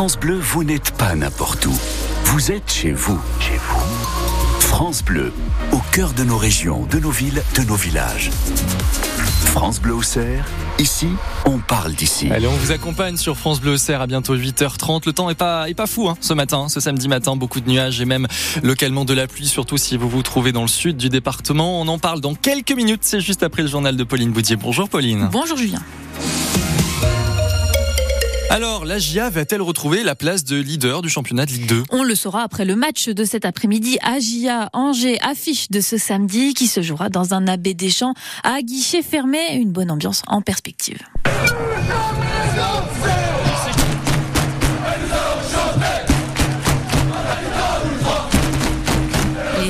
France Bleu, vous n'êtes pas n'importe où. Vous êtes chez vous. Chez vous. France Bleu, au cœur de nos régions, de nos villes, de nos villages. France Bleu au Cerf, ici, on parle d'ici. Allez, on vous accompagne sur France Bleu Cerf à bientôt 8h30. Le temps est pas, est pas fou hein, ce matin, ce samedi matin. Beaucoup de nuages et même localement de la pluie, surtout si vous vous trouvez dans le sud du département. On en parle dans quelques minutes. C'est juste après le journal de Pauline Boudier. Bonjour Pauline. Bonjour Julien. Alors, la GIA va-t-elle retrouver la place de leader du championnat de Ligue 2 On le saura après le match de cet après-midi. AGIA Angers affiche de ce samedi qui se jouera dans un abbé des champs à guichet fermé. Une bonne ambiance en perspective.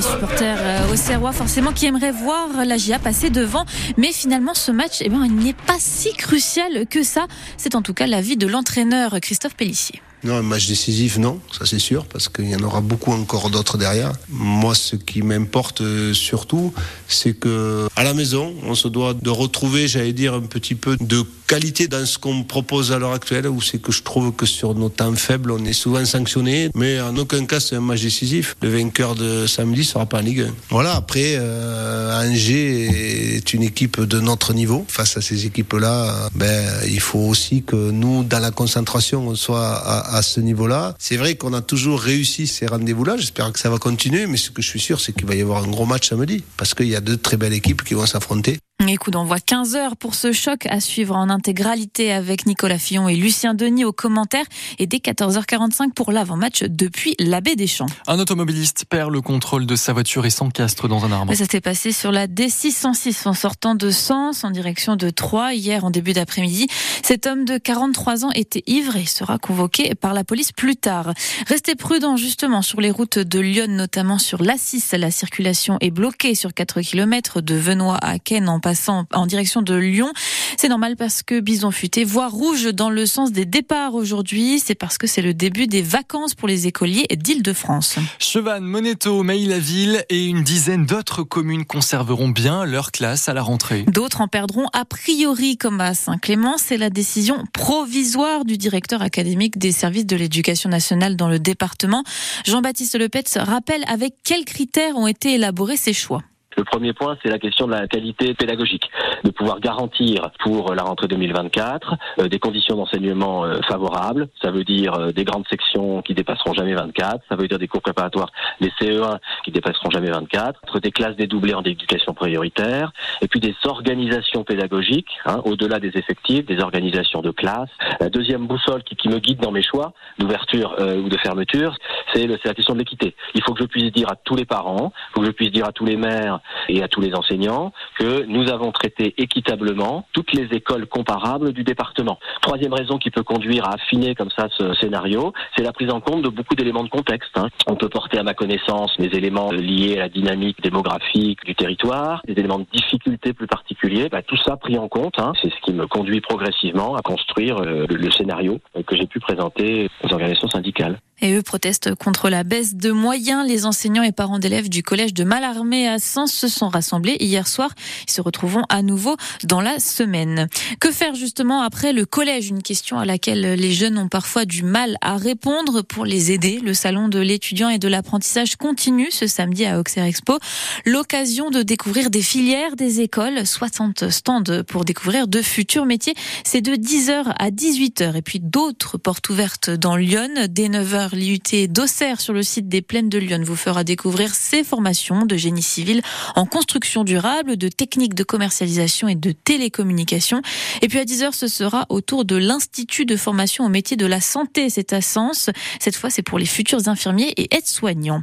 les supporters euh, au Serrois forcément qui aimeraient voir la GIA passer devant. Mais finalement, ce match, eh ben, il n'est pas si crucial que ça. C'est en tout cas l'avis de l'entraîneur Christophe Pellissier. Non, un match décisif, non, ça c'est sûr, parce qu'il y en aura beaucoup encore d'autres derrière. Moi, ce qui m'importe euh, surtout, c'est que à la maison, on se doit de retrouver, j'allais dire, un petit peu de qualité dans ce qu'on propose à l'heure actuelle, où c'est que je trouve que sur nos temps faibles, on est souvent sanctionné, mais en aucun cas c'est un match décisif. Le vainqueur de samedi sera pas en Ligue 1. Voilà, après, euh, Angers est une équipe de notre niveau. Face à ces équipes-là, ben, il faut aussi que nous, dans la concentration, on soit à à ce niveau-là. C'est vrai qu'on a toujours réussi ces rendez-vous-là. J'espère que ça va continuer, mais ce que je suis sûr, c'est qu'il va y avoir un gros match samedi, parce qu'il y a deux très belles équipes qui vont s'affronter. Et coup d'envoi 15h pour ce choc à suivre en intégralité avec Nicolas Fillon et Lucien Denis aux commentaires et dès 14h45 pour l'avant-match depuis la baie des Champs. Un automobiliste perd le contrôle de sa voiture et s'encastre dans un arbre. Ça s'est passé sur la D606 en sortant de Sens en direction de Troyes hier en début d'après-midi. Cet homme de 43 ans était ivre et sera convoqué par la police plus tard. Restez prudents justement sur les routes de Lyon, notamment sur l'A6. La circulation est bloquée sur 4 km de Venoix à Ken en passant en direction de Lyon. C'est normal parce que Bison Futé voit rouge dans le sens des départs aujourd'hui. C'est parce que c'est le début des vacances pour les écoliers d'Île-de-France. Chevannes, Moneto, Maille-la-Ville et une dizaine d'autres communes conserveront bien leur classe à la rentrée. D'autres en perdront a priori comme à Saint-Clément. C'est la décision provisoire du directeur académique des services de l'éducation nationale dans le département. Jean-Baptiste Lepetz rappelle avec quels critères ont été élaborés ces choix. Le premier point, c'est la question de la qualité pédagogique, de pouvoir garantir pour la rentrée 2024 euh, des conditions d'enseignement euh, favorables. Ça veut dire euh, des grandes sections qui dépasseront jamais 24. Ça veut dire des cours préparatoires, les CE1 qui dépasseront jamais 24. Des classes dédoublées en éducation prioritaire. Et puis des organisations pédagogiques, hein, au-delà des effectifs, des organisations de classe. La deuxième boussole qui, qui me guide dans mes choix d'ouverture ou de fermeture, c'est la question de l'équité. Il faut que je puisse dire à tous les parents, il faut que je puisse dire à tous les maires et à tous les enseignants que nous avons traité équitablement toutes les écoles comparables du département. Troisième raison qui peut conduire à affiner comme ça ce scénario, c'est la prise en compte de beaucoup d'éléments de contexte. Hein. On peut porter à ma connaissance les éléments liés à la dynamique démographique du territoire, des éléments de difficulté plus particuliers. Bah, tout ça pris en compte, hein. c'est ce qui me conduit progressivement à construire euh, le scénario que j'ai pu présenter aux organisations syndicales. Et eux protestent contre la baisse de moyens. Les enseignants et parents d'élèves du collège de Malarmé à Sens se sont rassemblés hier soir. Ils se retrouveront à nouveau dans la semaine. Que faire justement après le collège? Une question à laquelle les jeunes ont parfois du mal à répondre pour les aider. Le salon de l'étudiant et de l'apprentissage continue ce samedi à Auxerre Expo. L'occasion de découvrir des filières, des écoles, 60 stands pour découvrir de futurs métiers. C'est de 10h à 18h. Et puis d'autres portes ouvertes dans Lyon dès 9h l'IUT d'Auxerre sur le site des Plaines de Lyon vous fera découvrir ses formations de génie civil en construction durable, de techniques de commercialisation et de télécommunication. Et puis à 10h, ce sera autour de l'Institut de formation au métier de la santé. C'est à Sens. Cette fois, c'est pour les futurs infirmiers et aides-soignants.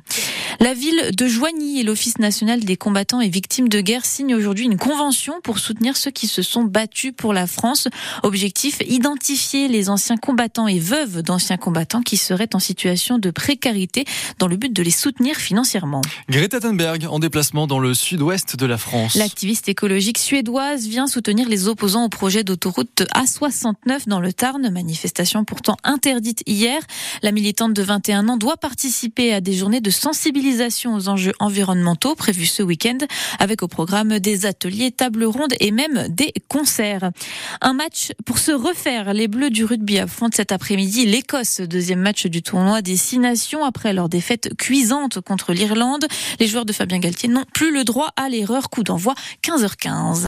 La ville de Joigny et l'Office national des combattants et victimes de guerre signent aujourd'hui une convention pour soutenir ceux qui se sont battus pour la France. Objectif, identifier les anciens combattants et veuves d'anciens combattants qui seraient en situation situation de précarité dans le but de les soutenir financièrement. Greta Thunberg en déplacement dans le sud-ouest de la France. L'activiste écologique suédoise vient soutenir les opposants au projet d'autoroute A69 dans le Tarn, manifestation pourtant interdite hier. La militante de 21 ans doit participer à des journées de sensibilisation aux enjeux environnementaux prévues ce week-end avec au programme des ateliers, tables rondes et même des concerts. Un match pour se refaire. Les Bleus du rugby affrontent cet après-midi l'Écosse, deuxième match du tournoi des Six Nations après leur défaite cuisante contre l'Irlande. Les joueurs de Fabien Galtier n'ont plus le droit à l'erreur. Coup d'envoi 15h15.